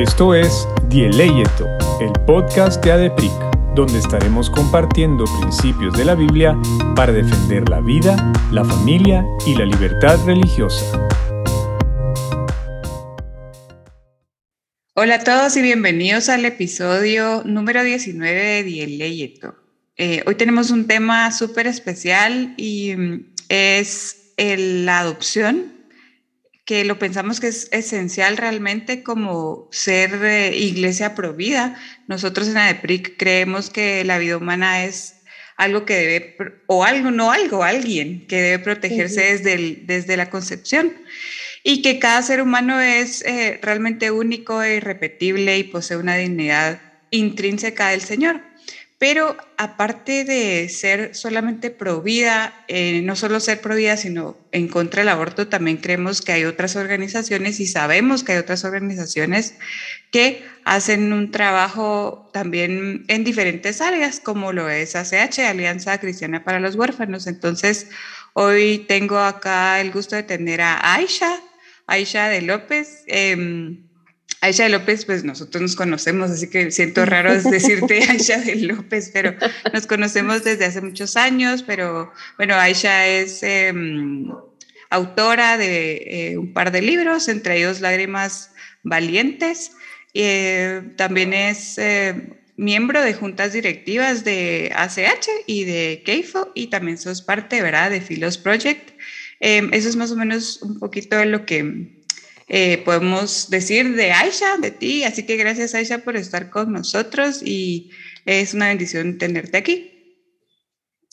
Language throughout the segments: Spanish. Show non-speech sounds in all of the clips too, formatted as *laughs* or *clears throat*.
Esto es Dieleyeto, el podcast de ADEPRIC, donde estaremos compartiendo principios de la Biblia para defender la vida, la familia y la libertad religiosa. Hola a todos y bienvenidos al episodio número 19 de Dieleyeto. Eh, hoy tenemos un tema súper especial y mm, es la adopción que lo pensamos que es esencial realmente como ser eh, iglesia provida. Nosotros en ADEPRIC creemos que la vida humana es algo que debe, o algo, no algo, alguien que debe protegerse desde, desde la concepción y que cada ser humano es eh, realmente único e irrepetible y posee una dignidad intrínseca del Señor. Pero aparte de ser solamente pro vida, eh, no solo ser pro vida, sino en contra del aborto, también creemos que hay otras organizaciones y sabemos que hay otras organizaciones que hacen un trabajo también en diferentes áreas, como lo es ACH, Alianza Cristiana para los Huérfanos. Entonces, hoy tengo acá el gusto de tener a Aisha, Aisha de López. Eh, Aisha de López, pues nosotros nos conocemos, así que siento raro *laughs* decirte *laughs* Aisha de López, pero nos conocemos desde hace muchos años, pero bueno, Aisha es em, autora de eh, un par de libros, entre ellos Lágrimas Valientes, eh, también es eh, miembro de juntas directivas de ACH y de KEIFO y también sos parte, ¿verdad?, de Philos Project. Em, eso es más o menos un poquito de lo que eh, podemos decir de Aisha, de ti. Así que gracias Aisha por estar con nosotros y es una bendición tenerte aquí.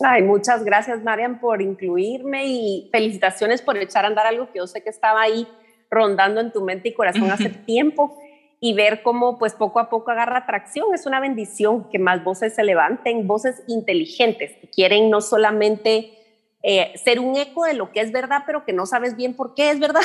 Ay, muchas gracias Marian por incluirme y felicitaciones por echar a andar algo que yo sé que estaba ahí rondando en tu mente y corazón hace *laughs* tiempo y ver cómo pues poco a poco agarra tracción. Es una bendición que más voces se levanten, voces inteligentes que quieren no solamente eh, ser un eco de lo que es verdad, pero que no sabes bien por qué es verdad.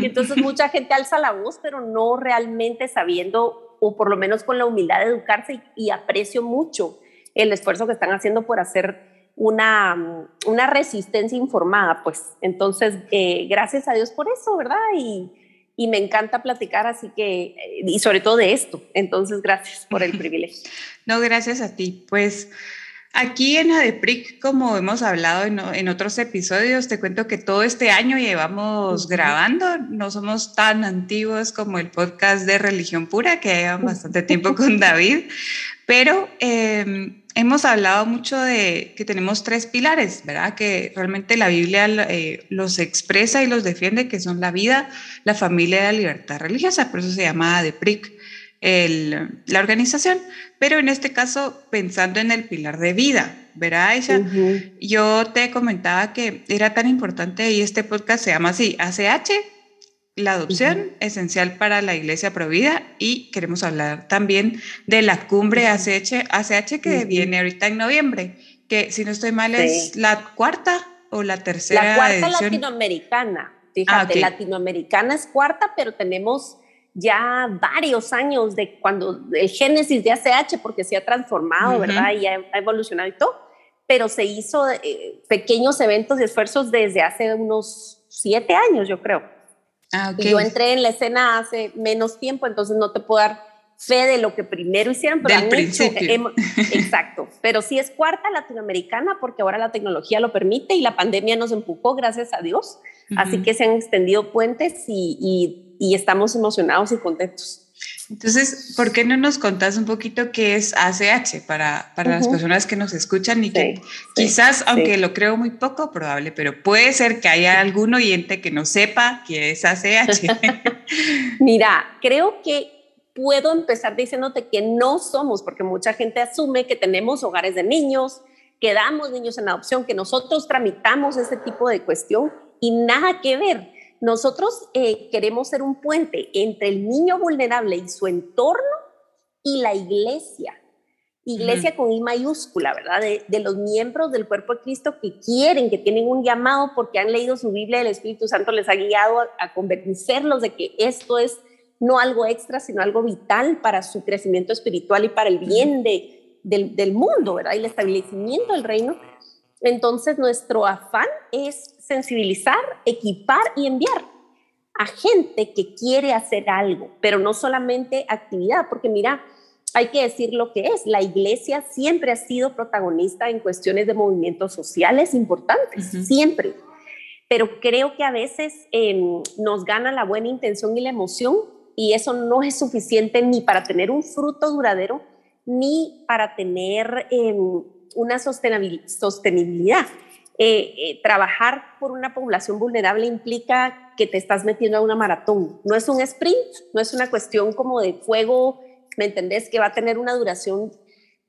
y *laughs* entonces mucha gente alza la voz, pero no realmente sabiendo, o por lo menos con la humildad de educarse, y, aprecio mucho el esfuerzo que están haciendo por hacer una, una resistencia informada, pues. Entonces, eh, gracias a Dios por eso, ¿verdad? Y, y me encanta platicar, así que, y sobre todo de esto. Entonces, gracias por el *laughs* privilegio. No, gracias a ti. Pues Aquí en ADEPRIC, como hemos hablado en, otros episodios, te cuento que todo este año llevamos grabando, no somos tan antiguos como el podcast de Religión Pura, que llevan bastante tiempo con David, pero em, hemos hablado mucho de que tenemos tres pilares, ¿verdad? Que realmente la Biblia eh, los expresa y los defiende, que son la vida, la familia y la libertad religiosa, por eso se llama ADEPRIC el, la organización, pero en este caso pensando en el pilar de vida, ¿verdad, Aisha? Yo te comentaba que era tan importante y este podcast se llama así, ACH, la adopción esencial para la Iglesia Provida y queremos hablar también de la cumbre ACH, ACH que viene ahorita en noviembre, que si no estoy mal es la cuarta o la tercera La cuarta latinoamericana, fíjate, ah, latinoamericana es cuarta, pero tenemos ya varios años de cuando el génesis de ACH, porque se ha transformado, ¿verdad? Y ha, evolucionado y todo, pero se hizo eh, pequeños eventos y esfuerzos desde hace unos siete años, yo creo. Ah, yo entré en la escena hace menos tiempo, entonces no te puedo dar fe de lo que primero hicieron, pero Del principio. *laughs* exacto, pero sí es cuarta latinoamericana porque ahora la tecnología lo permite y la pandemia nos empujó, gracias a Dios. Así que se han extendido puentes y y estamos emocionados y contentos. Entonces, ¿por qué no nos contás un poquito qué es ACH para, para las personas que nos escuchan y que quizás, aunque lo creo muy poco probable, pero puede ser que haya algún oyente que no sepa qué es ACH? *laughs* Mira, creo que puedo empezar diciéndote que no somos, porque mucha gente asume que tenemos hogares de niños, que damos niños en adopción, que nosotros tramitamos ese tipo de cuestión y nada que ver nosotros eh, queremos ser un puente entre el niño vulnerable y su entorno y la iglesia. Iglesia con I mayúscula, ¿verdad? De, los miembros del cuerpo de Cristo que quieren, que tienen un llamado porque han leído su Biblia, el Espíritu Santo les ha guiado a, convencerlos de que esto es no algo extra, sino algo vital para su crecimiento espiritual y para el bien de, del, del mundo, ¿verdad? Y el establecimiento del reino. Entonces, nuestro afán es sensibilizar, equipar y enviar. a gente que quiere hacer algo, pero no solamente actividad, porque mira, hay que decir lo que es. La iglesia siempre ha sido protagonista en cuestiones de movimientos sociales importantes, siempre. Pero creo que a veces em, nos gana la buena intención y la emoción y eso no es suficiente ni para tener un fruto duradero ni para tener em, una sostenibilidad. Eh, eh, trabajar por una población vulnerable implica que te estás metiendo a una maratón. No es un sprint, no es una cuestión como de fuego, ¿me entendés? Que va a tener una duración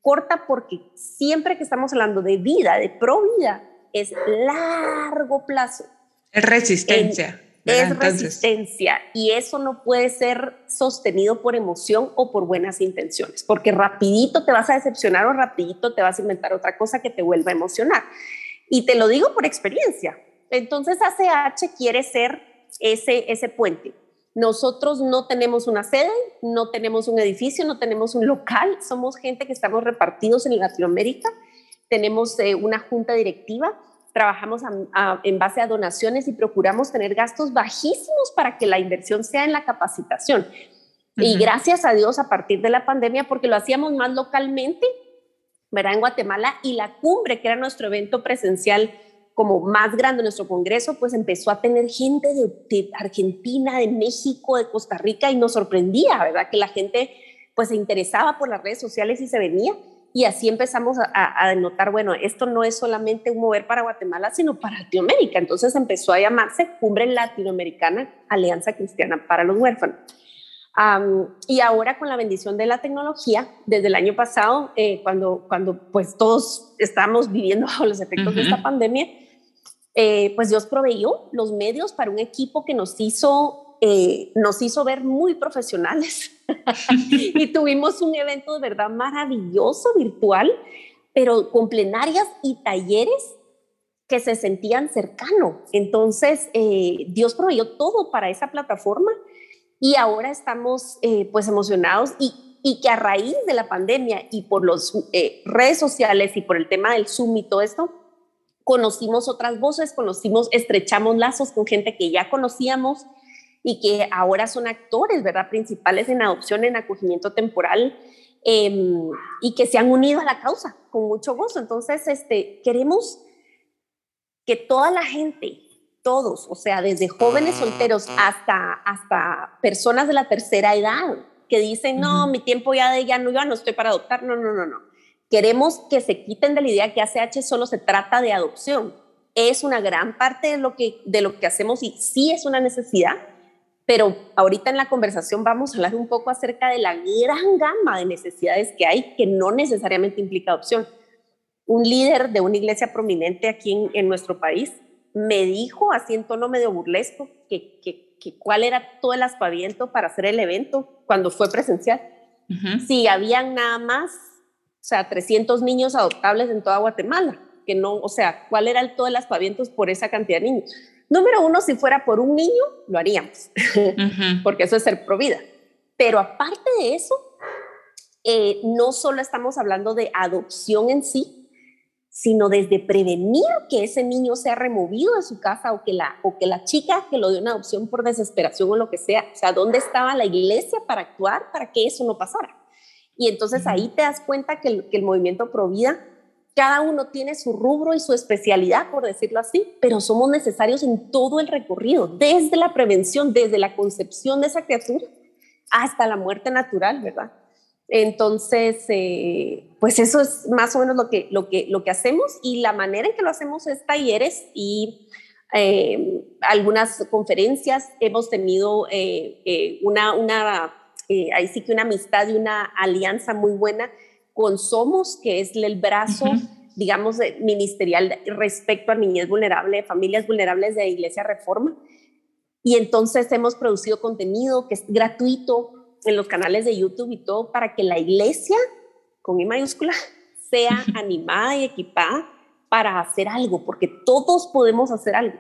corta porque siempre que estamos hablando de vida, de pro vida, es largo plazo. Es resistencia. Es resistencia y eso no puede ser sostenido por emoción o por buenas intenciones, porque rapidito te vas a decepcionar o rapidito te vas a inventar otra cosa que te vuelva a emocionar. Y te lo digo por experiencia. Entonces ACH quiere ser ese, ese puente. Nosotros no tenemos una sede, no tenemos un edificio, no tenemos un local, somos gente que estamos repartidos en Latinoamérica, tenemos eh, una junta directiva, trabajamos en base a donaciones y procuramos tener gastos bajísimos para que la inversión sea en la capacitación. Y gracias a Dios a partir de la pandemia, porque lo hacíamos más localmente, ¿verdad? En Guatemala y la cumbre, que era nuestro evento presencial como más grande, nuestro congreso, pues empezó a tener gente de, Argentina, de México, de Costa Rica y nos sorprendía, ¿verdad? Que la gente pues se interesaba por las redes sociales y se venía. Y así empezamos a, a, notar, bueno, esto no es solamente un mover para Guatemala, sino para Latinoamérica. Entonces empezó a llamarse Cumbre Latinoamericana Alianza Cristiana para los Huérfanos y ahora con la bendición de la tecnología, desde el año pasado, eh, cuando, cuando pues todos estamos viviendo bajo los efectos de esta pandemia, eh, pues Dios proveyó los medios para un equipo que nos hizo, eh, nos hizo ver muy profesionales. *laughs* y tuvimos un evento de verdad maravilloso, virtual, pero con plenarias y talleres que se sentían cercanos. Entonces, Dios proveyó todo para esa plataforma y ahora estamos eh, pues emocionados y, y, que a raíz de la pandemia y por las eh, redes sociales y por el tema del Zoom y todo esto, conocimos otras voces, conocimos, estrechamos lazos con gente que ya conocíamos y que ahora son actores, ¿verdad? Principales en adopción, en acogimiento temporal em, y que se han unido a la causa con mucho gozo. Entonces, este, queremos que toda la gente todos, o sea, desde jóvenes solteros hasta, hasta personas de la tercera edad que dicen, no, mi tiempo ya de ya no, ya no estoy para adoptar, no, no, no, no. Queremos que se quiten de la idea que ACH solo se trata de adopción. Es una gran parte de lo que, de lo que hacemos y sí es una necesidad, pero ahorita en la conversación vamos a hablar un poco acerca de la gran gama de necesidades que hay que no necesariamente implica adopción. Un líder de una iglesia prominente aquí en, en nuestro país me dijo así en tono medio burlesco que, que, que cuál era todo el aspaviento para hacer el evento cuando fue presencial. Si habían nada más, o sea, 300 niños adoptables en toda Guatemala, que no, o sea, cuál era el todo el aspaviento por esa cantidad de niños. Número uno, si fuera por un niño, lo haríamos, *laughs* porque eso es ser pro vida. Pero aparte de eso, eh, no solo estamos hablando de adopción en sí, sino desde prevenir que ese niño sea removido de su casa o que la, o que la chica que lo dio una adopción por desesperación o lo que sea, o sea, ¿dónde estaba la iglesia para actuar para que eso no pasara? Y entonces ahí te das cuenta que el, que el movimiento Provida, cada uno tiene su rubro y su especialidad, por decirlo así, pero somos necesarios en todo el recorrido, desde la prevención, desde la concepción de esa criatura hasta la muerte natural, ¿verdad? Entonces, eh, pues eso es más o menos lo que, lo, que, lo que hacemos y la manera en que lo hacemos es talleres y eh, algunas conferencias. Hemos tenido eh, una, una ahí sí que una amistad y una alianza muy buena con Somos, que es el brazo, digamos, ministerial respecto a niñez vulnerable, familias vulnerables de Iglesia Reforma. Y entonces hemos producido contenido que es gratuito en los canales de YouTube y todo para que la iglesia, con I mayúscula, sea animada y equipada para hacer algo, porque todos podemos hacer algo,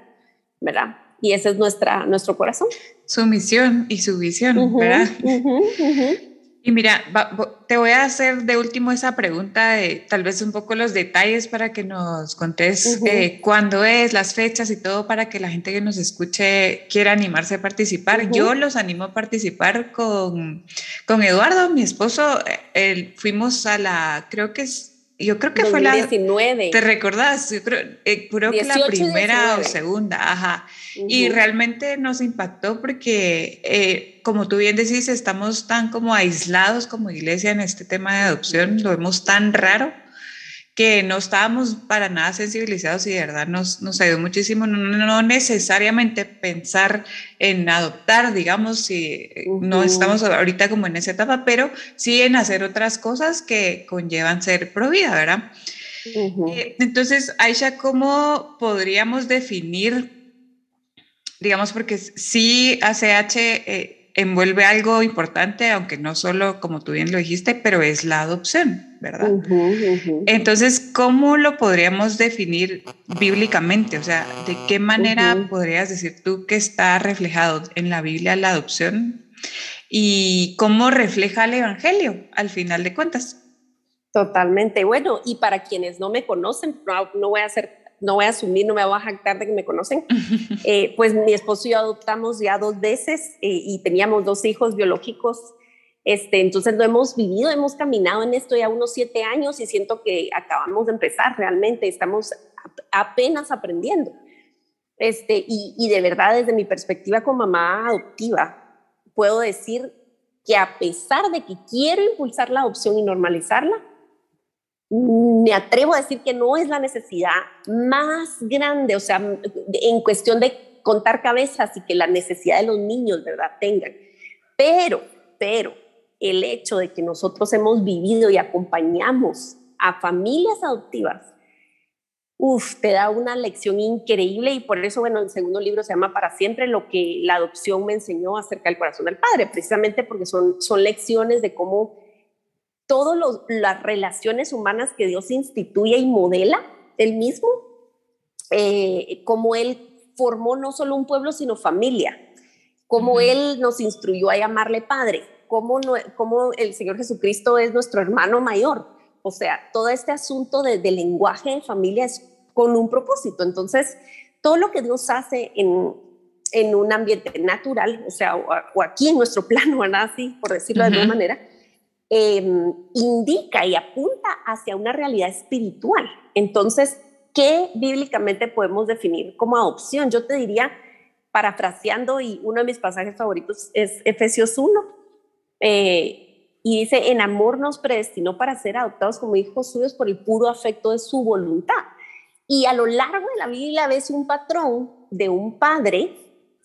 ¿verdad? Y ese es nuestra, nuestro corazón. Su misión y su visión, ¿verdad? Y mira, te voy a hacer de último esa pregunta de tal vez un poco los detalles para que nos contes eh, cuándo es, las fechas y todo para que la gente que nos escuche quiera animarse a participar. Yo los animo a participar con, con Eduardo, mi esposo. Eh, fuimos a la, creo que es yo creo que fue la... 19. ¿Te recordás? Yo creo, eh, que la primera o segunda, ajá. Y realmente nos impactó porque, eh, como tú bien decís, estamos tan como aislados como iglesia en este tema de adopción, lo vemos tan raro que no estábamos para nada sensibilizados y de verdad nos, nos ayudó muchísimo, no, necesariamente pensar en adoptar, digamos, si no estamos ahorita como en esa etapa, pero sí en hacer otras cosas que conllevan ser pro vida, ¿verdad? Eh, entonces, Aisha, ¿cómo podríamos definir, digamos, porque sí ACH... Eh, envuelve algo importante, aunque no solo, como tú bien lo dijiste, pero es la adopción, ¿verdad? Entonces, ¿cómo lo podríamos definir bíblicamente? O sea, ¿de qué manera podrías decir tú que está reflejado en la Biblia la adopción? ¿Y cómo refleja el Evangelio al final de cuentas? Totalmente. Bueno, y para quienes no me conocen, no, no voy a hacer no voy a asumir, no me voy a jactar de que me conocen, *laughs* eh, pues mi esposo y yo adoptamos ya dos veces eh, y teníamos dos hijos biológicos. Este, entonces lo hemos vivido, hemos caminado en esto ya unos siete años y siento que acabamos de empezar realmente, estamos apenas aprendiendo. Este, y, y de verdad, desde mi perspectiva como mamá adoptiva, puedo decir que a pesar de que quiero impulsar la adopción y normalizarla, me atrevo a decir que no es la necesidad más grande, o sea, en cuestión de contar cabezas y que la necesidad de los niños, ¿verdad?, tengan. Pero, pero, el hecho de que nosotros hemos vivido y acompañamos a familias adoptivas, uff, te da una lección increíble y por eso, bueno, el segundo libro se llama Para siempre, lo que la adopción me enseñó acerca del corazón del Padre, precisamente porque son, son lecciones de cómo todas las relaciones humanas que Dios instituye y modela él mismo, eh, como Él formó no solo un pueblo, sino familia, como Él nos instruyó a llamarle Padre, como, como el Señor Jesucristo es nuestro hermano mayor. O sea, todo este asunto de, lenguaje de familia es con un propósito. Entonces, todo lo que Dios hace en, en un ambiente natural, o sea, o, aquí en nuestro *laughs* plano, ¿verdad? Así, por decirlo de alguna manera, Em, indica y apunta hacia una realidad espiritual. Entonces, ¿qué bíblicamente podemos definir como adopción? Yo te diría, parafraseando, y uno de mis pasajes favoritos es Efesios 1, eh, y dice, en amor nos predestinó para ser adoptados como hijos suyos por el puro afecto de su voluntad. Y a lo largo de la Biblia ves un patrón de un padre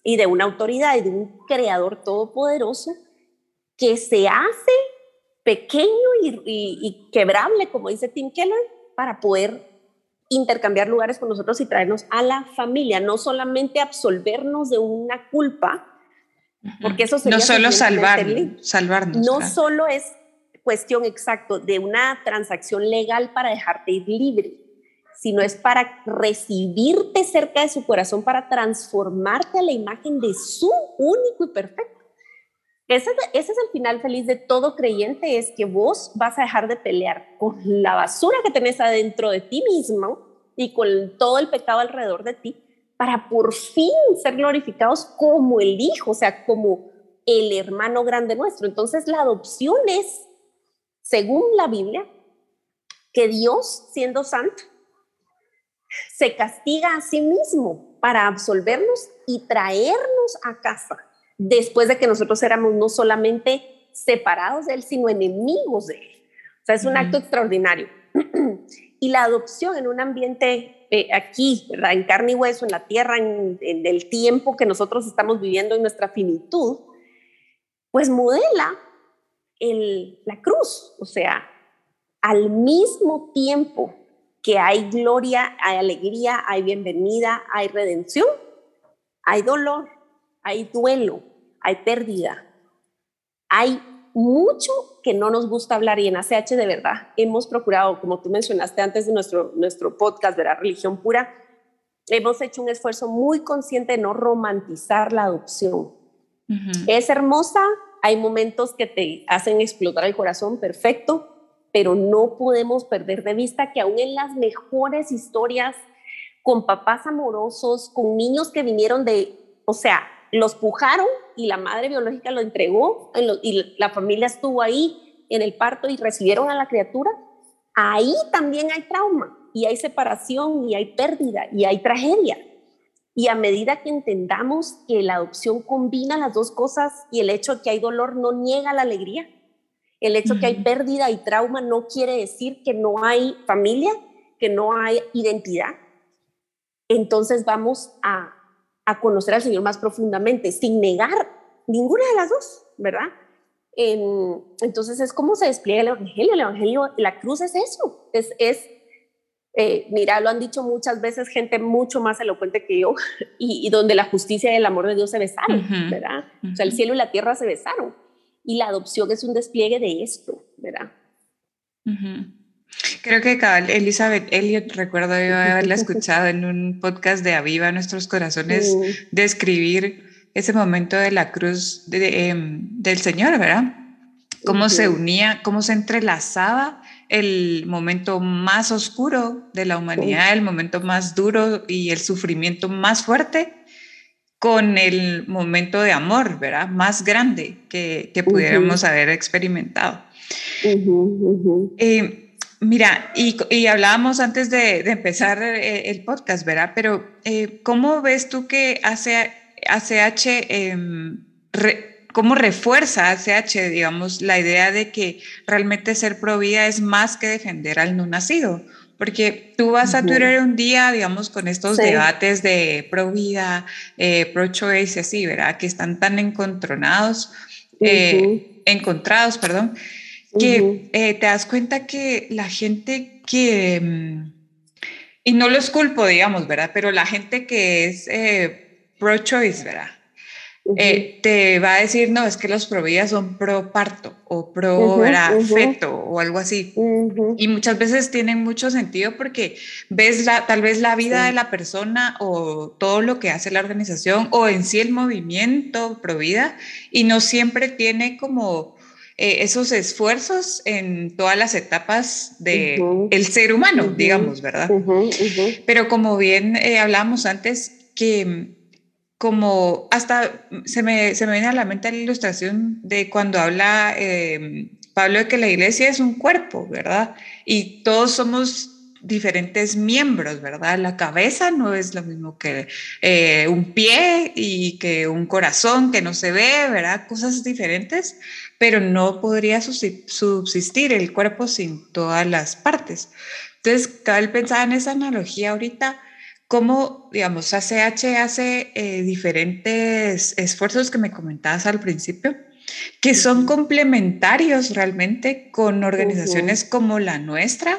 y de una autoridad y de un creador todopoderoso que se hace pequeño y, quebrable, como dice Tim Keller, para poder intercambiar lugares con nosotros y traernos a la familia, no solamente absolvernos de una culpa, porque eso sería... No solo salvar, salvarnos. No solo es cuestión exacto de una transacción legal para dejarte ir libre, sino es para recibirte cerca de su corazón, para transformarte a la imagen de su único y perfecto ese, es el final feliz de todo creyente, es que vos vas a dejar de pelear con la basura que tenés adentro de ti mismo y con todo el pecado alrededor de ti para por fin ser glorificados como el Hijo, o sea, como el hermano grande nuestro. Entonces la adopción es, según la Biblia, que Dios, siendo santo, se castiga a sí mismo para absolvernos y traernos a casa después de que nosotros éramos no solamente separados de Él, sino enemigos de Él. O sea, es un acto extraordinario. *clears throat* y la adopción en un ambiente eh, aquí, ¿verdad? en carne y hueso, en la tierra, en, el tiempo que nosotros estamos viviendo en nuestra finitud, pues modela el, la cruz. O sea, al mismo tiempo que hay gloria, hay alegría, hay bienvenida, hay redención, hay dolor, hay duelo, hay pérdida, hay mucho que no nos gusta hablar y en ACH de verdad hemos procurado, como tú mencionaste antes de nuestro, nuestro podcast de la religión pura, hemos hecho un esfuerzo muy consciente de no romantizar la adopción. Es hermosa, hay momentos que te hacen explotar el corazón, perfecto, pero no podemos perder de vista que aún en las mejores historias, con papás amorosos, con niños que vinieron de, o sea, los pujaron y la madre biológica lo entregó y la familia estuvo ahí en el parto y recibieron a la criatura, ahí también hay trauma y hay separación y hay pérdida y hay tragedia. Y a medida que entendamos que la adopción combina las dos cosas y el hecho de que hay dolor no niega la alegría, el hecho de que hay pérdida y trauma no quiere decir que no hay familia, que no hay identidad, entonces vamos a, a conocer al Señor más profundamente, sin negar ninguna de las dos, ¿verdad? entonces es como se despliega el Evangelio. El Evangelio, la cruz es eso, es, es eh, mira, lo han dicho muchas veces gente mucho más elocuente que yo, *laughs* y, donde la justicia y el amor de Dios se besaron, ¿verdad? O sea, el cielo y la tierra se besaron. Y la adopción es un despliegue de esto, ¿verdad? Creo que cabal Elizabeth Elliot, recuerdo yo haberla escuchado en un podcast de Aviva Nuestros Corazones, describir ese momento de la cruz em, del Señor, ¿verdad? Cómo se unía, cómo se entrelazaba el momento más oscuro de la humanidad, el momento más duro y el sufrimiento más fuerte con el momento de amor, ¿verdad? Más grande que, que pudiéramos haber experimentado. Eh, Mira, y, hablábamos antes de, empezar eh, el, podcast, ¿verdad? Pero eh, ¿cómo ves tú que ACH, em, cómo refuerza ACH, digamos, la idea de que realmente ser pro vida es más que defender al no nacido? Porque tú vas a Twitter un día, digamos, con estos debates de pro vida, eh, pro choice y así, ¿verdad? Que están tan encontronados, encontrados, perdón que eh, te das cuenta que la gente que, mm, y no los culpo, digamos, ¿verdad? Pero la gente que es eh, pro-choice, ¿verdad? Eh, te va a decir, no, es que los pro son pro parto o pro feto o algo así. Y muchas veces tienen mucho sentido porque ves la, tal vez la vida de la persona o todo lo que hace la organización o en sí el movimiento pro vida y no siempre tiene como eh, esos esfuerzos en todas las etapas del el ser humano, digamos, ¿verdad? Pero como bien eh, hablábamos antes, que como hasta se me, se me viene a la mente la ilustración de cuando habla eh, Pablo de que la iglesia es un cuerpo, ¿verdad? Y todos somos diferentes miembros, ¿verdad? La cabeza no es lo mismo que un pie y que un corazón que no se ve, ¿verdad? Cosas diferentes pero no podría subsistir el cuerpo sin todas las partes. Entonces, vez pensaba en esa analogía ahorita, cómo, digamos, ACH hace eh, diferentes esfuerzos que me comentabas al principio, que son complementarios realmente con organizaciones como la nuestra,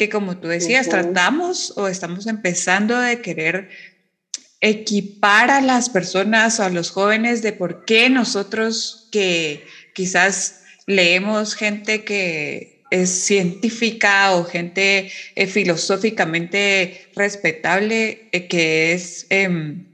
que como tú decías, tratamos o estamos empezando de querer equipar a las personas o a los jóvenes de por qué nosotros que quizás leemos gente que es científica o gente eh, filosóficamente respetable eh, que es em,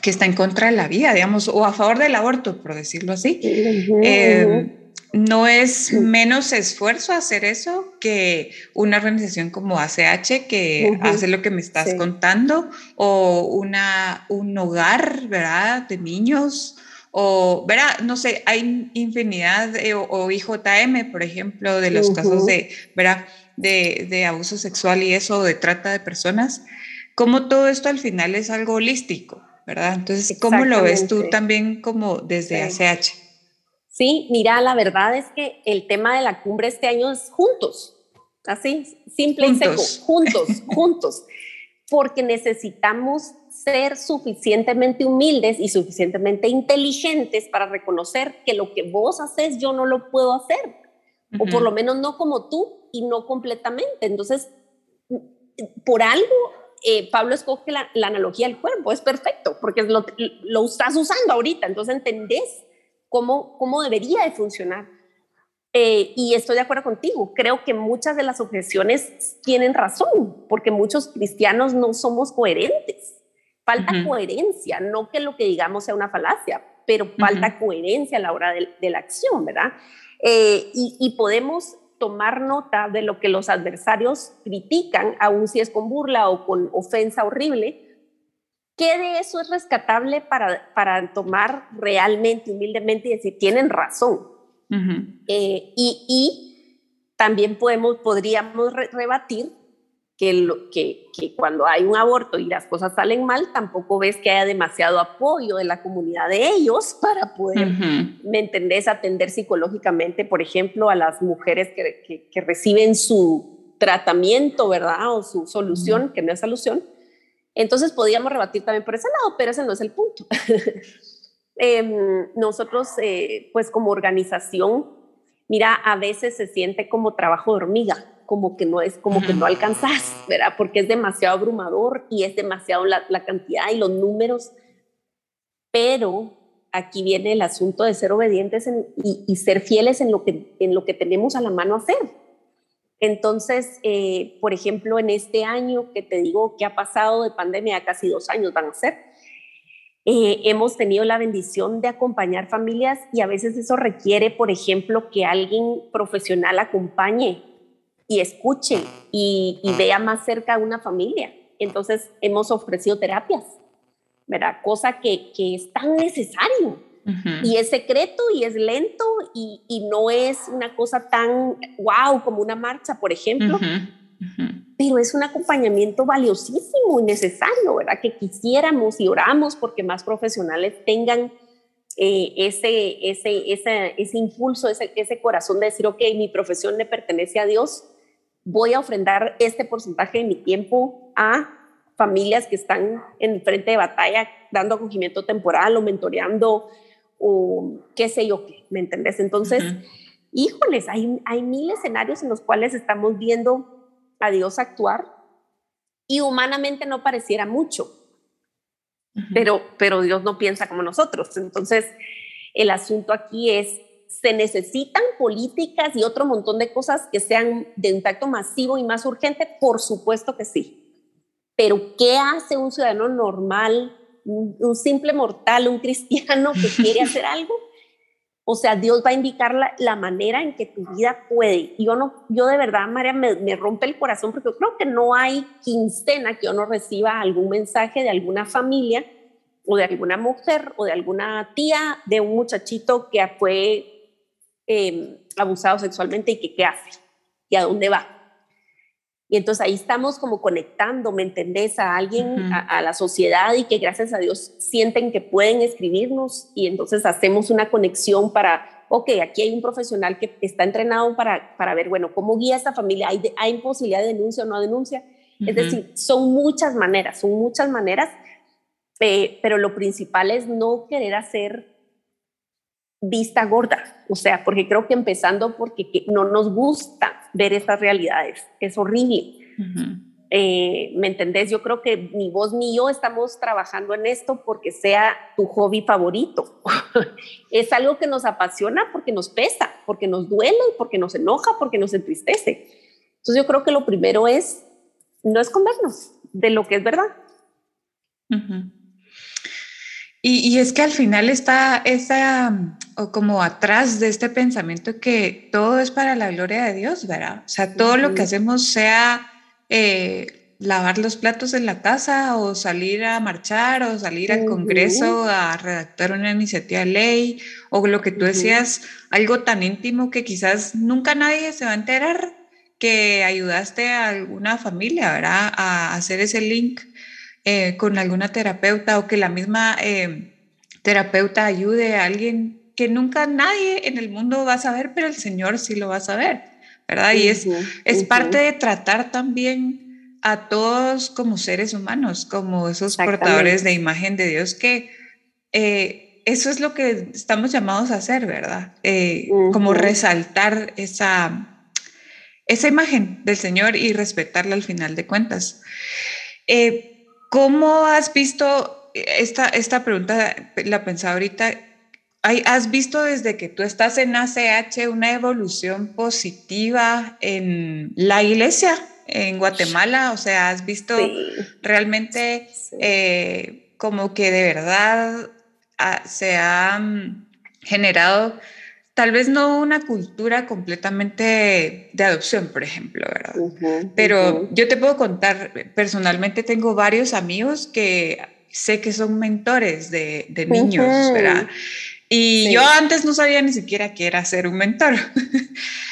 que está en contra de la vida, digamos, o a favor del aborto, por decirlo así. Em, no es menos esfuerzo hacer eso que una organización como ACH que hace lo que me estás contando o una, un hogar, ¿verdad? De niños o, verá, no sé, hay infinidad, o, IJM, por ejemplo, de los casos de, verá, de, de, abuso sexual y eso, de trata de personas, como todo esto al final es algo holístico, ¿verdad? Entonces, ¿cómo lo ves tú también como desde ACH? Sí, mira, la verdad es que el tema de la cumbre este año es juntos, así, simple y seco, juntos, *laughs* juntos, porque necesitamos ser suficientemente humildes y suficientemente inteligentes para reconocer que lo que vos haces yo no lo puedo hacer, o por lo menos no como tú y no completamente. Entonces, por algo, eh, Pablo escoge la, analogía del cuerpo, es perfecto, porque lo, lo estás usando ahorita, entonces entendés cómo, cómo debería de funcionar. Eh, y estoy de acuerdo contigo, creo que muchas de las objeciones tienen razón, porque muchos cristianos no somos coherentes Falta coherencia, no que lo que digamos sea una falacia. pero falta coherencia a la hora de, la acción, ¿verdad? Eh, y, y podemos tomar nota de lo que los adversarios critican, aun si es con burla o con ofensa horrible, ¿qué de eso es rescatable para, para tomar realmente, humildemente y decir, tienen razón? Eh, y, y, también podemos, podríamos rebatir que, lo, que, que, cuando hay un aborto y las cosas salen mal, tampoco ves que haya demasiado apoyo de la comunidad de ellos *laughs* para poder, ¿me entendés?, atender psicológicamente, por ejemplo, a las mujeres que, que, reciben su tratamiento, ¿verdad? O su solución, que no es solución. Entonces podríamos rebatir también por ese lado, pero ese no es el punto. *laughs* Em, nosotros, eh, pues como organización, mira, a veces se siente como trabajo de hormiga, como que no es, como que no alcanzas, ¿verdad? Porque es demasiado abrumador y es demasiado la, la cantidad y los números. Pero aquí viene el asunto de ser obedientes y, y, ser fieles en lo, que, en lo que tenemos a la mano hacer. Entonces, eh, por ejemplo, en este año que te digo que ha pasado de pandemia, casi dos años van a ser, eh, hemos tenido la bendición de acompañar familias y a veces eso requiere, por ejemplo, que alguien profesional acompañe y escuche y, vea más cerca a una familia. Entonces hemos ofrecido terapias, ¿verdad? Cosa que, que es tan necesario. Y es secreto y es lento y, y, no es una cosa tan wow como una marcha, por ejemplo. Pero es un acompañamiento valiosísimo y necesario, ¿verdad? Que quisiéramos y oramos porque más profesionales tengan eh, ese, ese, ese, ese, impulso, ese, ese corazón de decir, ok, mi profesión le pertenece a Dios, voy a ofrendar este porcentaje de mi tiempo a familias que están en frente de batalla dando acogimiento temporal o mentoreando o qué sé yo qué, ¿me entendés? Entonces, híjoles, hay, hay mil escenarios en los cuales estamos viendo a Dios actuar y humanamente no pareciera mucho, pero, pero Dios no piensa como nosotros. Entonces, el asunto aquí es, se necesitan políticas y otro montón de cosas que sean de impacto masivo y más urgente, por supuesto que sí. Pero ¿qué hace un ciudadano normal, un simple mortal, un cristiano que quiere hacer *laughs* algo? O sea, Dios va a indicar la, manera en que tu vida puede. Y yo, no, yo de verdad, María, me, rompe el corazón porque yo creo que no hay quincena que yo no reciba algún mensaje de alguna familia o de alguna mujer o de alguna tía de un muchachito que fue em, abusado sexualmente y que qué hace y a dónde va. Y entonces ahí estamos como conectando, ¿me entendés? A alguien, a, la sociedad y que gracias a Dios sienten que pueden escribirnos y entonces hacemos una conexión para, ok, aquí hay un profesional que está entrenado para, para ver, bueno, ¿cómo guía a esta familia? ¿Hay, hay posibilidad de denuncia o no denuncia? Es decir, son muchas maneras, son muchas maneras, eh, pero lo principal es no querer hacer vista gorda, o sea, porque creo que empezando porque no nos gusta ver estas realidades, es horrible. Eh, ¿Me entendés? Yo creo que ni vos ni yo estamos trabajando en esto porque sea tu hobby favorito. *laughs* es algo que nos apasiona porque nos pesa, porque nos duele, porque nos enoja, porque nos entristece. Entonces yo creo que lo primero es no escondernos de lo que es verdad. Y, es que al final está esa, o como atrás de este pensamiento que todo es para la gloria de Dios, ¿verdad? O sea, todo lo que hacemos sea eh, lavar los platos en la casa o salir a marchar o salir al Congreso a redactar una iniciativa de ley o lo que tú decías, algo tan íntimo que quizás nunca nadie se va a enterar que ayudaste a alguna familia, ¿verdad? A hacer ese link eh, con alguna terapeuta o que la misma eh, terapeuta ayude a alguien que nunca nadie en el mundo va a saber, pero el Señor sí lo va a saber, ¿verdad? Y es, es parte de tratar también a todos como seres humanos, como esos portadores de imagen de Dios, que eh, eso es lo que estamos llamados a hacer, ¿verdad? Como resaltar esa, esa imagen del Señor y respetarla al final de cuentas. ¿Cómo has visto esta, esta pregunta? La pensaba ahorita. ¿Has visto desde que tú estás en ACH una evolución positiva en la iglesia en Guatemala? O sea, ¿has visto realmente eh, como que de verdad se ha mm, generado tal vez no una cultura completamente de adopción, por ejemplo, ¿verdad? Pero yo te puedo contar, personalmente tengo varios amigos que sé que son mentores de, niños, ¿verdad? Y yo antes no sabía ni siquiera qué era ser un mentor. *laughs*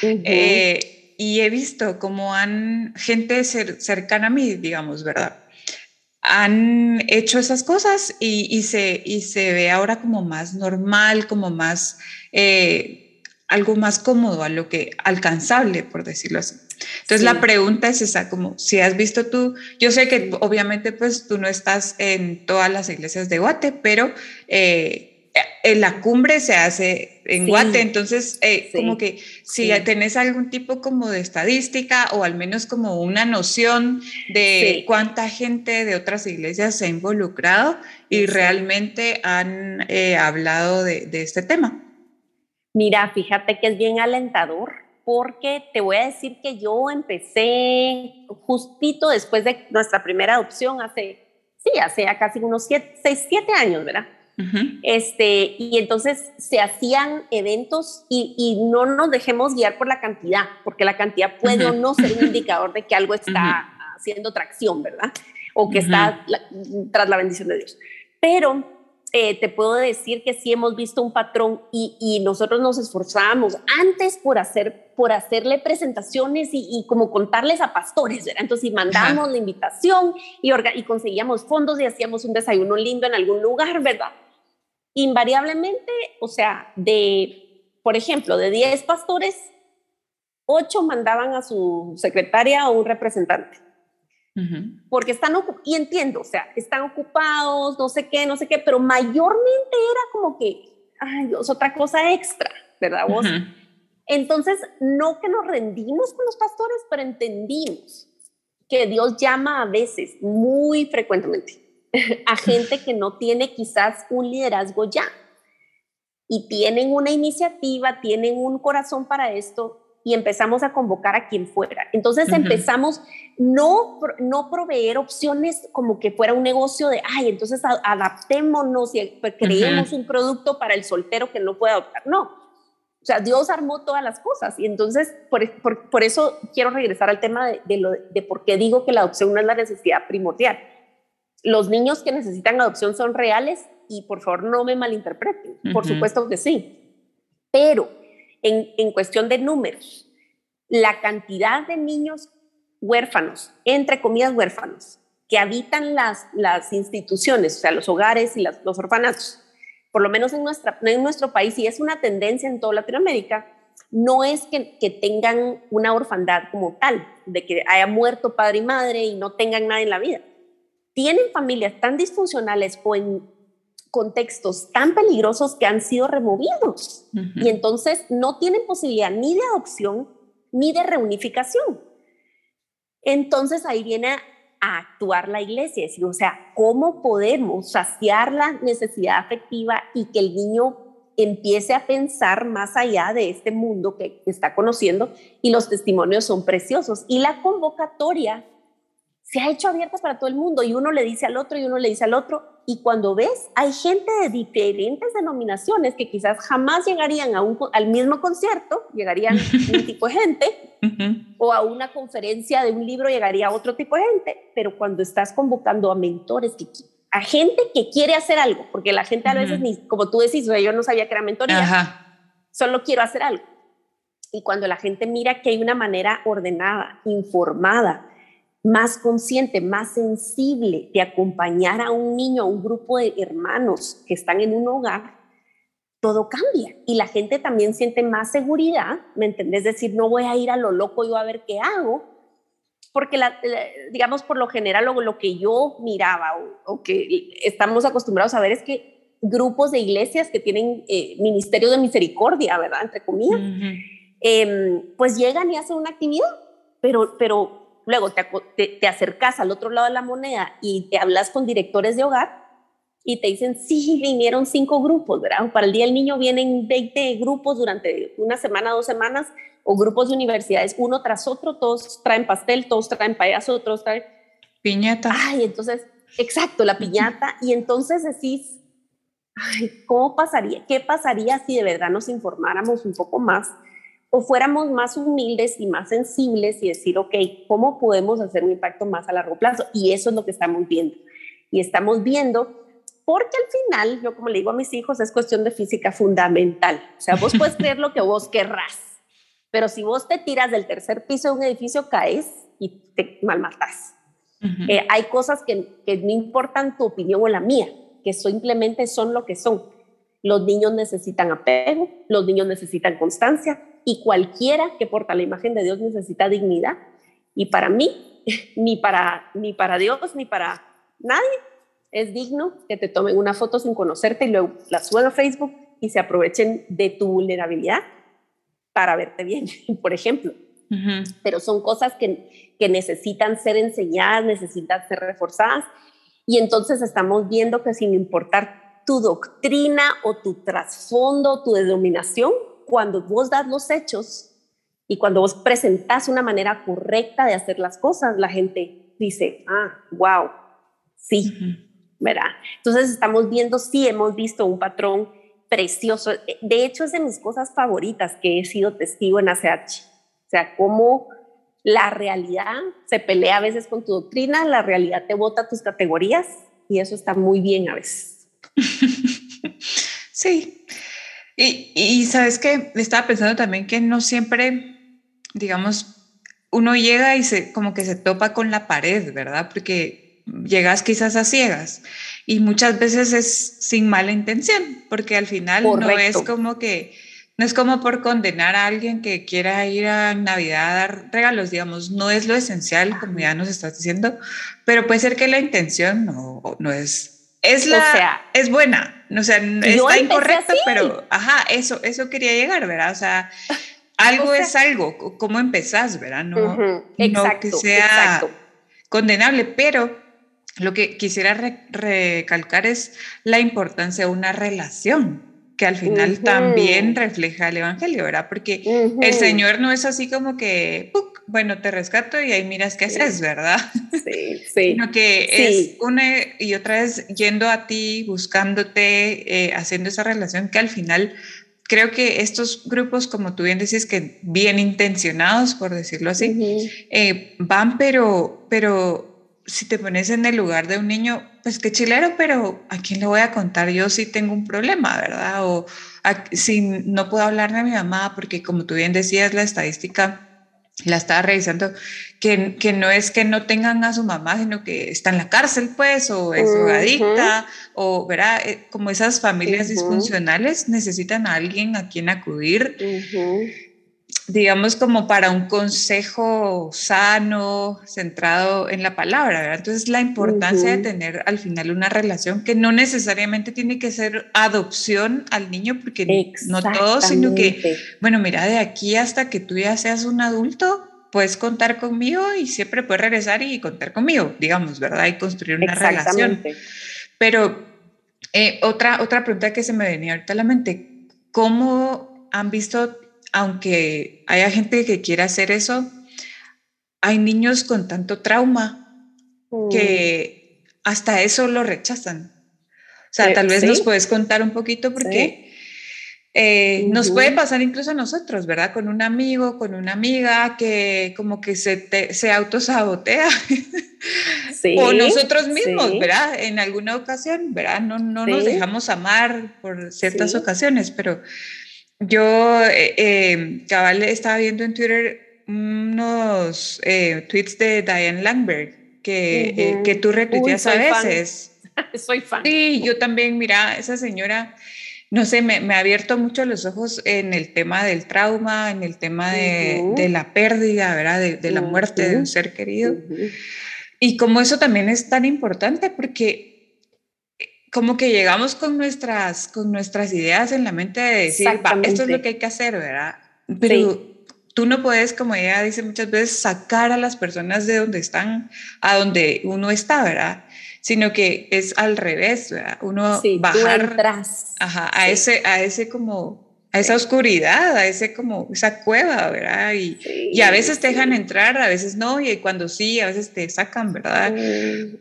Eh, y he visto cómo han, gente cercana a mí, digamos, ¿verdad? Han hecho esas cosas y, se, y se ve ahora como más normal, como más... Eh, algo más cómodo, a lo que alcanzable, por decirlo así. Entonces la pregunta es esa, como si has visto tú, yo sé que obviamente pues tú no estás en todas las iglesias de Guate, pero eh, en la cumbre se hace en Guate, entonces eh, como que si tenés algún tipo como de estadística o al menos como una noción de cuánta gente de otras iglesias se ha involucrado y realmente han eh, hablado de, de este tema. Mira, fíjate que es bien alentador porque te voy a decir que yo empecé justito después de nuestra primera adopción hace, sí, hace casi unos siete, seis, siete años, ¿verdad? Este, y entonces se hacían eventos y, no nos dejemos guiar por la cantidad, porque la cantidad puede o no ser un indicador de que algo está haciendo tracción, ¿verdad? O que está tras la bendición de Dios. Pero eh, te puedo decir que sí hemos visto un patrón y, nosotros nos esforzamos antes por, hacer, por hacerle presentaciones y, como contarles a pastores, ¿verdad? Entonces, mandamos la invitación y, y conseguíamos fondos y hacíamos un desayuno lindo en algún lugar, ¿verdad? Invariablemente, o sea, de, por ejemplo, de 10 pastores, 8 mandaban a su secretaria o un representante. Porque están, y entiendo, o sea, están ocupados, no sé qué, no sé qué, pero mayormente era como que, ay Dios, otra cosa extra, ¿verdad vos? Entonces, no que nos rendimos con los pastores, pero entendimos que Dios llama a veces, muy frecuentemente, *laughs* a gente que no tiene quizás un liderazgo ya. Y tienen una iniciativa, tienen un corazón para esto y empezamos a convocar a quien fuera. Entonces empezamos no, no proveer opciones como que fuera un negocio de, ay, entonces adaptémonos y creemos un producto para el soltero que no puede adoptar. No, o sea, Dios armó todas las cosas. Y entonces por, por, eso quiero regresar al tema de, de, lo, de por qué digo que la adopción no es la necesidad primordial los niños que necesitan adopción son reales y por favor no me malinterpreten, por supuesto que sí, pero en, en, cuestión de números, la cantidad de niños huérfanos, entre comillas huérfanos, que habitan las, las instituciones, o sea, los hogares y los orfanatos, por lo menos en, nuestra, en nuestro país, y es una tendencia en toda Latinoamérica, no es que, que, tengan una orfandad como tal, de que haya muerto padre y madre y no tengan nada en la vida tienen familias tan disfuncionales o en contextos tan peligrosos que han sido removidos y entonces no tienen posibilidad ni de adopción ni de reunificación. Entonces ahí viene a actuar la iglesia, decir, o sea, ¿cómo podemos saciar la necesidad afectiva y que el niño empiece a pensar más allá de este mundo que está conociendo? Y los testimonios son preciosos. Y la convocatoria se ha hecho abierta para todo el mundo y uno le dice al otro y uno le dice al otro. Y cuando ves, hay gente de diferentes denominaciones que quizás jamás llegarían a un, al mismo concierto, llegarían *laughs* un tipo de gente, o a una conferencia de un libro llegaría otro tipo de gente, pero cuando estás convocando a mentores, que, a gente que quiere hacer algo, porque la gente a veces, ni, como tú decís, yo no sabía que era mentoría, solo quiero hacer algo. Y cuando la gente mira que hay una manera ordenada, informada, más consciente, más sensible de acompañar a un niño, a un grupo de hermanos que están en un hogar, todo cambia y la gente también siente más seguridad, ¿me entendés? Es decir, no voy a ir a lo loco yo a ver qué hago, porque la, digamos por lo general lo, lo que yo miraba o, que estamos acostumbrados a ver es que grupos de iglesias que tienen eh, ministerio de misericordia, ¿verdad? Entre comillas, em, pues llegan y hacen una actividad, pero, pero luego te, te, acercas al otro lado de la moneda y te hablas con directores de hogar y te dicen, sí, vinieron cinco grupos, ¿verdad? Para el Día del Niño vienen 20 grupos durante una semana, dos semanas, o grupos de universidades, uno tras otro, todos traen pastel, todos traen payaso, todos traen... Piñata. Ay, entonces, exacto, la piñata. y entonces decís, ay, ¿cómo pasaría? ¿Qué pasaría si de verdad nos informáramos un poco más o fuéramos más humildes y más sensibles y decir, ok, ¿cómo podemos hacer un impacto más a largo plazo? Y eso es lo que estamos viendo. Y estamos viendo porque al final, yo como le digo a mis hijos, es cuestión de física fundamental. O sea, vos puedes creer lo que vos querrás, pero si vos te tiras del tercer piso de un edificio, caes y te malmatas. Eh, hay cosas que, que, no importan tu opinión o la mía, que simplemente son lo que son. Los niños necesitan apego, los niños necesitan constancia y cualquiera que porta la imagen de Dios necesita dignidad. Y para mí, *laughs* ni para, ni para Dios, ni para nadie, es digno que te tomen una foto sin conocerte y luego la suban a Facebook y se aprovechen de tu vulnerabilidad para verte bien, *laughs* por ejemplo. Pero son cosas que, que necesitan ser enseñadas, necesitan ser reforzadas. Y entonces estamos viendo que sin importar tu doctrina o tu trasfondo, tu denominación, cuando vos das los hechos y cuando vos presentás una manera correcta de hacer las cosas, la gente dice, ah, wow, sí, ¿verdad? Entonces estamos viendo, sí, hemos visto un patrón precioso. De hecho, es de mis cosas favoritas que he sido testigo en ACH. O sea, cómo la realidad se pelea a veces con tu doctrina, la realidad te bota tus categorías y eso está muy bien a veces. *laughs* Sí. Y, y sabes que estaba pensando también que no siempre, digamos, uno llega y se como que se topa con la pared, ¿verdad? Porque llegas quizás a ciegas y muchas veces es sin mala intención, porque al final no es como que, no es como por condenar a alguien que quiera ir a Navidad a dar regalos, digamos, no es lo esencial, como ya nos estás diciendo, pero puede ser que la intención no, no es es la sea, es buena, o sea, está incorrecto, pero ajá, eso eso quería llegar, ¿verdad? O sea, *laughs* algo es algo, cómo empezás, ¿verdad? No, no que sea condenable, pero lo que quisiera recalcar es la importancia de una relación que al final también refleja el Evangelio, ¿verdad? Porque el Señor no es así como que, bueno, te rescato y ahí miras qué haces, ¿verdad? Sí, *laughs* sí. Sino que es una y otra vez yendo a ti, buscándote, eh, haciendo esa relación que al final creo que estos grupos, como tú bien decís, que bien intencionados, por decirlo así, eh, van, pero, pero si te pones en el lugar de un niño, pues qué chilero, pero ¿a quién le voy a contar yo si tengo un problema, verdad? O si no puedo hablarle a mi mamá, porque como tú bien decías, la estadística la estaba revisando, que, que no es que no tengan a su mamá, sino que está en la cárcel, pues, o es adicta, o, ¿verdad? Eh, como esas familias disfuncionales necesitan a alguien a quien acudir digamos, como para un consejo sano, centrado en la palabra, ¿verdad? Entonces, la importancia de tener al final una relación que no necesariamente tiene que ser adopción al niño, porque no todo, sino que, bueno, mira, de aquí hasta que tú ya seas un adulto, puedes contar conmigo y siempre puedes regresar y contar conmigo, digamos, ¿verdad? Y construir una relación. Pero eh, otra, otra pregunta que se me venía ahorita a la mente, ¿cómo han visto aunque haya gente que quiera hacer eso, hay niños con tanto trauma que mm. hasta eso lo rechazan. O sea, tal vez nos puedes contar un poquito porque eh, nos puede pasar incluso a nosotros, ¿verdad? Con un amigo, con una amiga que como que se, se autosabotea. *laughs* o nosotros mismos, ¿verdad? En alguna ocasión, ¿verdad? No, no nos dejamos amar por ciertas ocasiones, pero yo, eh, eh, cabal, estaba viendo en Twitter unos eh, tweets de Diane Langberg que, que tú retuiteas a veces. *laughs* soy fan. Sí, yo también, mira, esa señora, no sé, me, me, ha abierto mucho los ojos en el tema del trauma, en el tema de, de la pérdida, ¿verdad? De, de la muerte de un ser querido. Y como eso también es tan importante porque como que llegamos con nuestras, con nuestras ideas en la mente de decir, esto es lo que hay que hacer, ¿verdad? Pero tú no puedes, como ella dice muchas veces, sacar a las personas de donde están a donde uno está, ¿verdad? Sino que es al revés, ¿verdad? Uno bajar ajá, a, ese, a ese como a esa oscuridad, a ese como esa cueva, ¿verdad? Y, y a veces te dejan entrar, a veces no, y cuando sí, a veces te sacan, ¿verdad?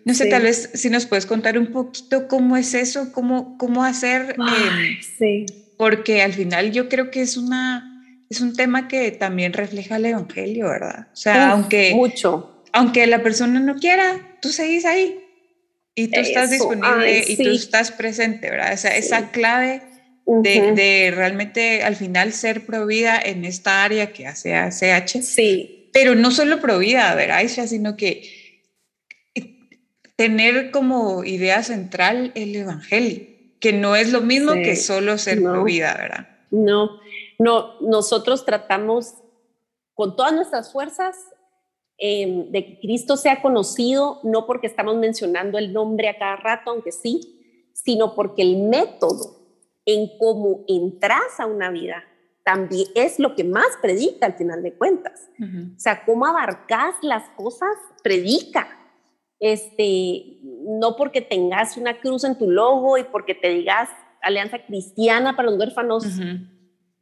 No sé, tal vez si nos puedes contar un poquito cómo es eso, cómo, cómo hacer, em, porque al final yo creo que es una es un tema que también refleja el evangelio, ¿verdad? O sea, aunque mucho, aunque la persona no quiera, tú seguís ahí y tú estás disponible y tú estás presente, ¿verdad? O sea, esa clave de, realmente al final ser provida en esta área que hace ACH. Sí. Pero no solo provida, ¿verdad, Aisha? Sino que tener como idea central el evangelio, que no es lo mismo que solo ser provida, ¿verdad? No, no, nosotros tratamos con todas nuestras fuerzas em, de que Cristo sea conocido, no porque estamos mencionando el nombre a cada rato, aunque sí, sino porque el método en cómo entras a una vida también es lo que más predica al final de cuentas. O sea, cómo abarcas las cosas, predica. Este, no porque tengas una cruz en tu logo y porque te digas Alianza Cristiana para los huérfanos,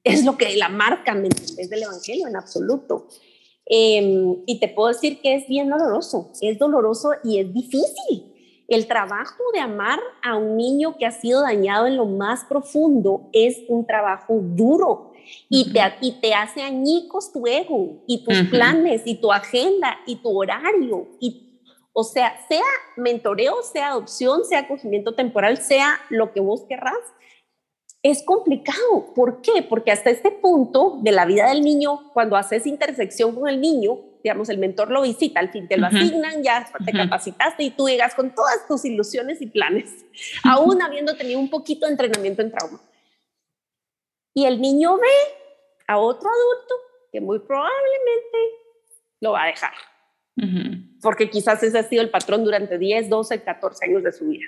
es lo que la marca, Es del Evangelio en absoluto. Em, y te puedo decir que es bien doloroso, es doloroso y es difícil el trabajo de amar a un niño que ha sido dañado en lo más profundo es un trabajo duro y, te, y te hace añicos tu ego y tus planes y tu agenda y tu horario. Y, o sea, sea mentoreo, sea adopción, sea acogimiento temporal, sea lo que vos querrás, es complicado. ¿Por qué? Porque hasta este punto de la vida del niño, cuando haces intersección con el niño, digamos, el mentor lo visita, al fin te lo asignan, ya te capacitaste y tú llegas con todas tus ilusiones y planes, aún habiendo tenido un poquito de entrenamiento en trauma. Y el niño ve a otro adulto que muy probablemente lo va a dejar, porque quizás ese ha sido el patrón durante 10, 12, 14 años de su vida.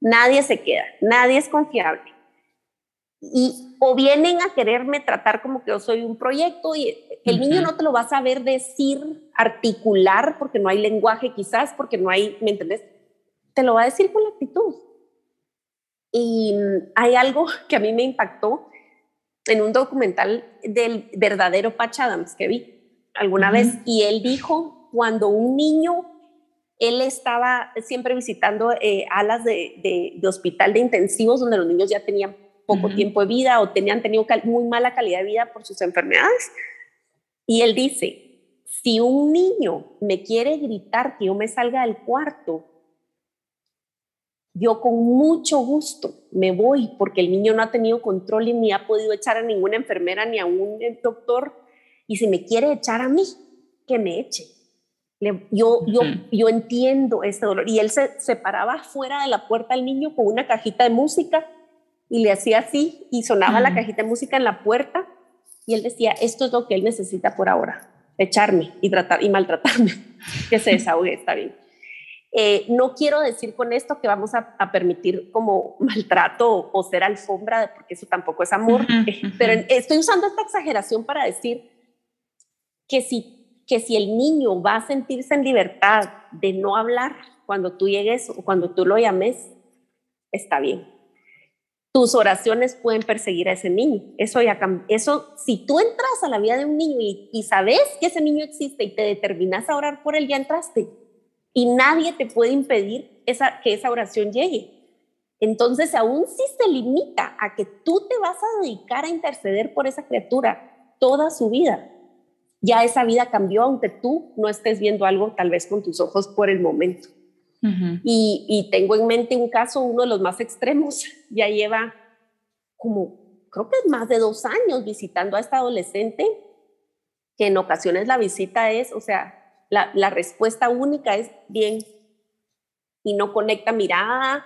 Nadie se queda, nadie es confiable. Y o vienen a quererme tratar como que yo soy un proyecto y el niño no te lo va a saber decir, articular, porque no hay lenguaje quizás, porque no hay, ¿me entendés? Te lo va a decir con la actitud. Y hay algo *laughs* que a mí me impactó en un documental del verdadero Patch Adams que vi alguna vez y él dijo, cuando un niño, él estaba siempre visitando eh, alas de, de, de hospital de intensivos donde los niños ya tenían poco tiempo de vida o tenían tenido muy mala calidad de vida por sus enfermedades. Y él dice, si un niño me quiere gritar que yo me salga del cuarto, yo con mucho gusto me voy porque el niño no ha tenido control y ni ha podido echar a ninguna enfermera ni a un doctor. Y si me quiere echar a mí, que me eche. yo, yo, yo entiendo ese dolor. Y él se, se paraba fuera de la puerta del niño con una cajita de música y le hacía así y sonaba la cajita de música en la puerta y él decía, esto es lo que él necesita por ahora, echarme y, tratar, y maltratarme, *laughs* que se desahogue, está bien. Eh, no quiero decir con esto que vamos a, permitir como maltrato o, ser alfombra, porque eso tampoco es amor, pero estoy usando esta exageración para decir que si, que si el niño va a sentirse en libertad de no hablar cuando tú llegues o cuando tú lo llames, está bien tus oraciones pueden perseguir a ese niño. Eso ya Eso, si tú entras a la vida de un niño y, sabes que ese niño existe y te determinas a orar por él, ya entraste. Y nadie te puede impedir que esa oración llegue. Entonces, aún si se limita a que tú te vas a dedicar a interceder por esa criatura toda su vida, ya esa vida cambió, aunque tú no estés viendo algo tal vez con tus ojos por el momento y, tengo en mente un caso, uno de los más extremos, *laughs* ya lleva como, creo que es más de dos años visitando a esta adolescente, que en ocasiones la visita es, o sea, la, respuesta única es bien, y no conecta mirada,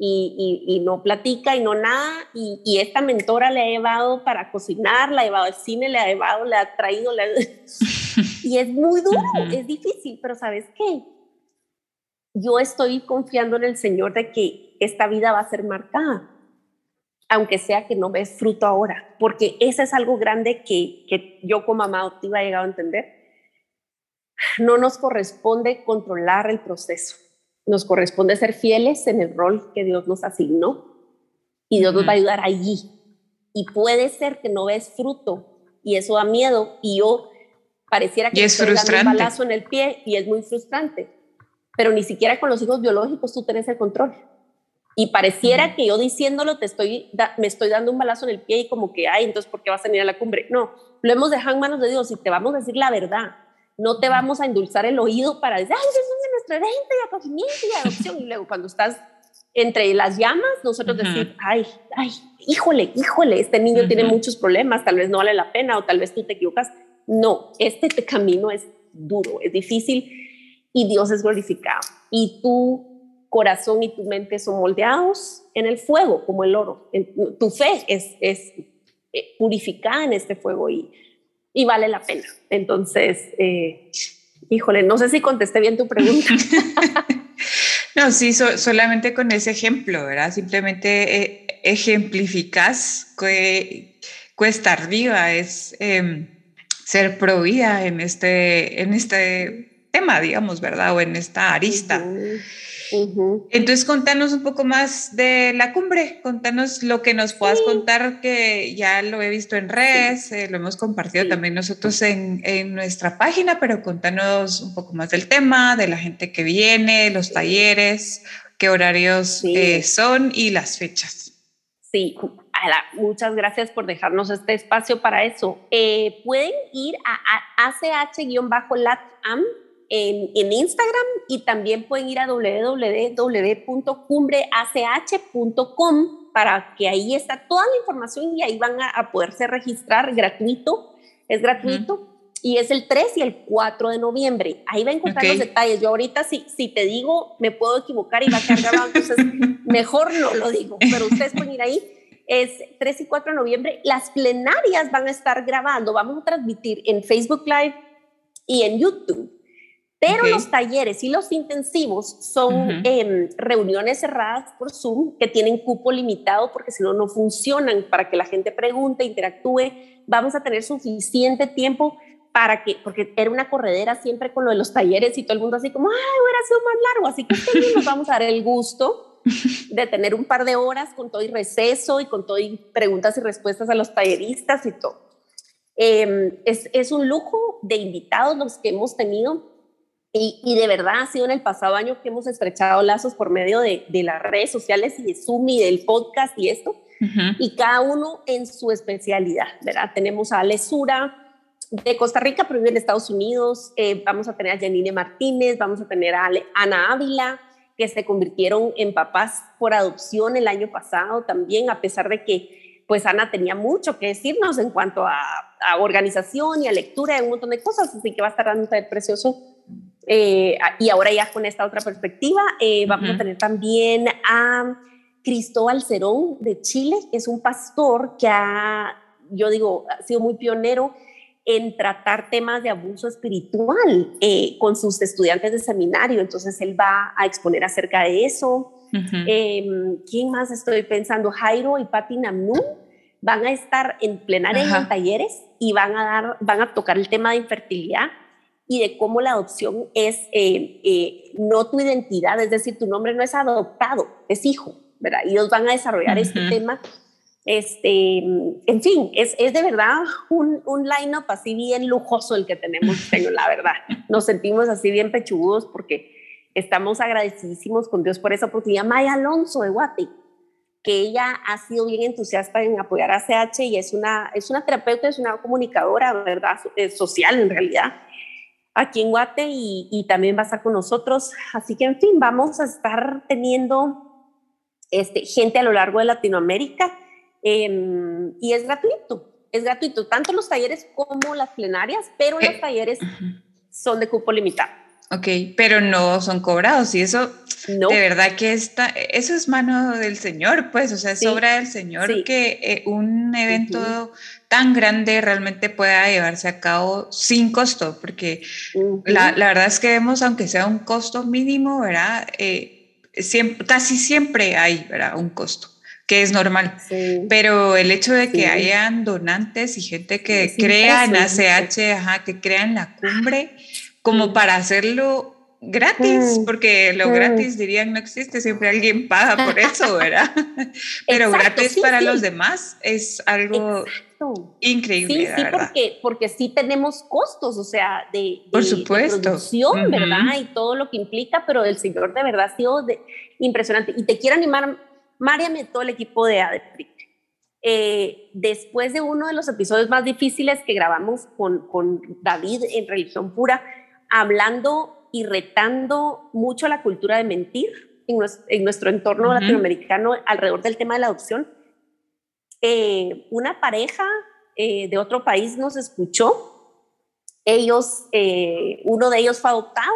y, no platica y no nada. Y, esta mentora le ha llevado para cocinar, le ha llevado al cine, le ha llevado, le ha traído. *laughs* y es muy duro, es difícil, pero ¿sabes qué? Yo estoy confiando en el Señor de que esta vida va a ser marcada, aunque sea que no ves fruto ahora, porque ese es algo grande que, que yo como mamá adoptiva he llegado a entender. No nos corresponde controlar el proceso, nos corresponde ser fieles en el rol que Dios nos asignó y Dios nos va a ayudar allí. y puede ser que no ves fruto y eso da miedo y yo pareciera que y es frustrante. un balazo en el pie y es muy frustrante, pero ni siquiera con los hijos biológicos tú tenés el control. Y pareciera que yo diciéndolo te estoy me estoy dando un balazo en el pie y como que, ay, entonces, ¿por qué vas a venir a la cumbre? No, lo hemos dejado en manos de Dios y te vamos a decir la verdad. No te vamos a endulzar el oído para decir, ay, eso es de nuestra evento y acogimiento y adopción. Y luego cuando estás entre las llamas, nosotros decir, ay, ay, híjole, híjole, este niño tiene muchos problemas, tal vez no vale la pena o tal vez tú te equivocas. No, este camino es duro, es difícil y Dios es glorificado. Y tu corazón y tu mente son moldeados en el fuego, como el oro. Tu fe es, es eh, purificada en este fuego y, y vale la pena. Entonces, eh, híjole, no sé si contesté bien tu pregunta. *laughs* no, sí, solamente con ese ejemplo, ¿verdad? Simplemente eh, ejemplificas que cuesta arriba es em, ser provida en este, en este tema, digamos, ¿verdad? O en esta arista. Entonces, contanos un poco más de la cumbre, contanos lo que nos puedas contar, que ya lo he visto en redes, eh, lo hemos compartido también nosotros en, en, nuestra página, pero contanos un poco más del tema, de la gente que viene, los talleres, qué horarios eh, son y las fechas. Sí, muchas gracias por dejarnos este espacio para eso. Eh, pueden ir a, a ACH-LATAM en, en, Instagram y también pueden ir a www.cumbreach.com para que ahí está toda la información y ahí van a, poderse registrar gratuito, es gratuito. Y es el 3 y el 4 de noviembre. Ahí va a encontrar los detalles. Yo ahorita si, si te digo, me puedo equivocar y va a quedar grabado, entonces *laughs* mejor no lo digo, pero ustedes pueden ir ahí es 3 y 4 de noviembre. Las plenarias van a estar grabando, vamos a transmitir en Facebook Live y en YouTube. Pero los talleres y los intensivos son em, reuniones cerradas por Zoom que tienen cupo limitado porque si no, no funcionan para que la gente pregunte, interactúe. Vamos a tener suficiente tiempo para que, porque era una corredera siempre con lo de los talleres y todo el mundo así como, ay, hubiera sido más largo. Así que este *laughs* nos vamos a dar el gusto de tener un par de horas con todo y receso y con todo y preguntas y respuestas a los talleristas y todo. Em, es, es un lujo de invitados los que hemos tenido y, de verdad ha sido en el pasado año que hemos estrechado lazos por medio de, las redes sociales y de Zoom y del podcast y esto, y cada uno en su especialidad, ¿verdad? Tenemos a Alesura de Costa Rica, pero vive en Estados Unidos, eh, vamos a tener a Janine Martínez, vamos a tener a Ana Ávila, que se convirtieron en papás por adopción el año pasado también, a pesar de que pues Ana tenía mucho que decirnos en cuanto a, organización y a lectura y un montón de cosas, así que va a estar dando un precioso eh, y ahora ya con esta otra perspectiva, eh, vamos a tener también a Cristóbal Cerón de Chile, es un pastor que ha, yo digo, ha sido muy pionero en tratar temas de abuso espiritual eh, con sus estudiantes de seminario. Entonces él va a exponer acerca de eso. Em, ¿Quién más estoy pensando? Jairo y Pati Namnú van a estar en plenaria en talleres y van a dar, van a tocar el tema de infertilidad y de cómo la adopción es eh, eh, no tu identidad, es decir, tu nombre no es adoptado, es hijo, ¿verdad? Y ellos van a desarrollar este tema. Este, en fin, es, es de verdad un, un line-up así bien lujoso el que tenemos, *laughs* tengo, la verdad. Nos sentimos así bien pechugudos porque estamos agradecidísimos con Dios por esa oportunidad. Maya Alonso de Guati, que ella ha sido bien entusiasta en apoyar a CH y es una, es una terapeuta, es una comunicadora, ¿verdad? social en realidad aquí en Guate y, también va a estar con nosotros. Así que, en fin, vamos a estar teniendo este, gente a lo largo de Latinoamérica em, y es gratuito. Es gratuito, tanto los talleres como las plenarias, pero los eh, talleres son de cupo limitado. Ok, pero no son cobrados y eso no. de verdad que está, eso es mano del Señor, pues, o sea, es obra del Señor que eh, un evento tan grande realmente pueda llevarse a cabo sin costo, porque la, la, verdad es que vemos, aunque sea un costo mínimo, ¿verdad? Eh, siempre, casi siempre hay, ¿verdad? Un costo que es normal. Pero el hecho de que hayan donantes y gente que crea en ACH, ajá, que crea en la cumbre, como para hacerlo gratis, porque lo gratis dirían no existe, siempre alguien paga por eso, *laughs* ¿verdad? *laughs* Pero gratis para los demás es algo increíble. Sí, sí, porque, porque sí tenemos costos, o sea, de, por supuesto. producción, ¿verdad? Y todo lo que implica, pero el Señor de verdad ha sido impresionante. Y te quiero animar, Mariam y todo el equipo de ADEPRIC. Eh, después de uno de los episodios más difíciles que grabamos con, con David en Religión Pura, hablando y retando mucho la cultura de mentir en nuestro, entorno latinoamericano alrededor del tema de la adopción. Eh, una pareja eh, de otro país nos escuchó. Ellos, eh, uno de ellos fue adoptado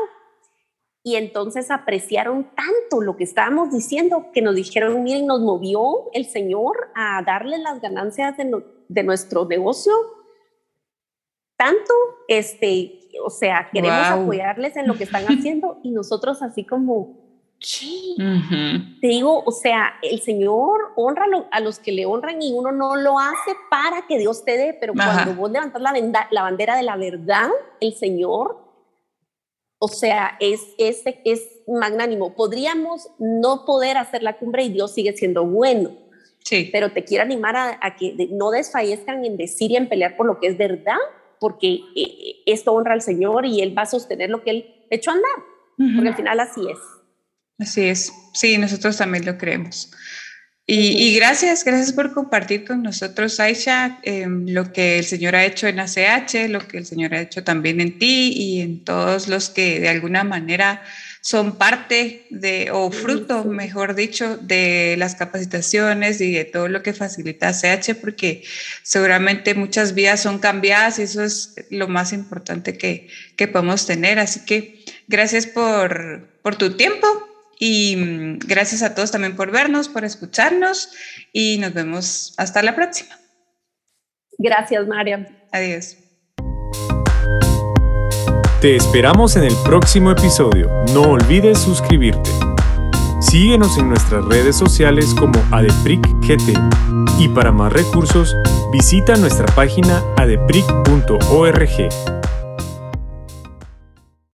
y entonces apreciaron tanto lo que estábamos diciendo que nos dijeron, miren, nos movió el Señor a darle las ganancias de, de nuestro negocio tanto, este, o sea, queremos apoyarles en lo que están haciendo y nosotros así como, ¿qué? Te digo, o sea, el Señor honra a los que le honran y uno no lo hace para que Dios te dé, pero cuando vos levantas la, la, bandera de la verdad, el Señor, o sea, es, es, es magnánimo. Podríamos no poder hacer la cumbre y Dios sigue siendo bueno. Sí. Pero te quiero animar a, a que no desfallezcan en decir y en pelear por lo que es verdad, porque eh, esto honra al Señor y Él va a sostener lo que Él echó a andar, porque al final así es. Así es, sí, nosotros también lo creemos. Y, gracias, gracias por compartir con nosotros, Aisha, em, lo que el Señor ha hecho en ACH, lo que el Señor ha hecho también en ti y en todos los que de alguna manera son parte de, o fruto, mejor dicho, de las capacitaciones y de todo lo que facilita CH, porque seguramente muchas vidas son cambiadas y eso es lo más importante que, que podemos tener. Así que gracias por, por tu tiempo y mm, gracias a todos también por vernos, por escucharnos y nos vemos hasta la próxima. Gracias, María. Adiós. Te esperamos en el próximo episodio. No olvides suscribirte. Síguenos en nuestras redes sociales como ADEPRICGT y para más recursos visita nuestra página adepric.org.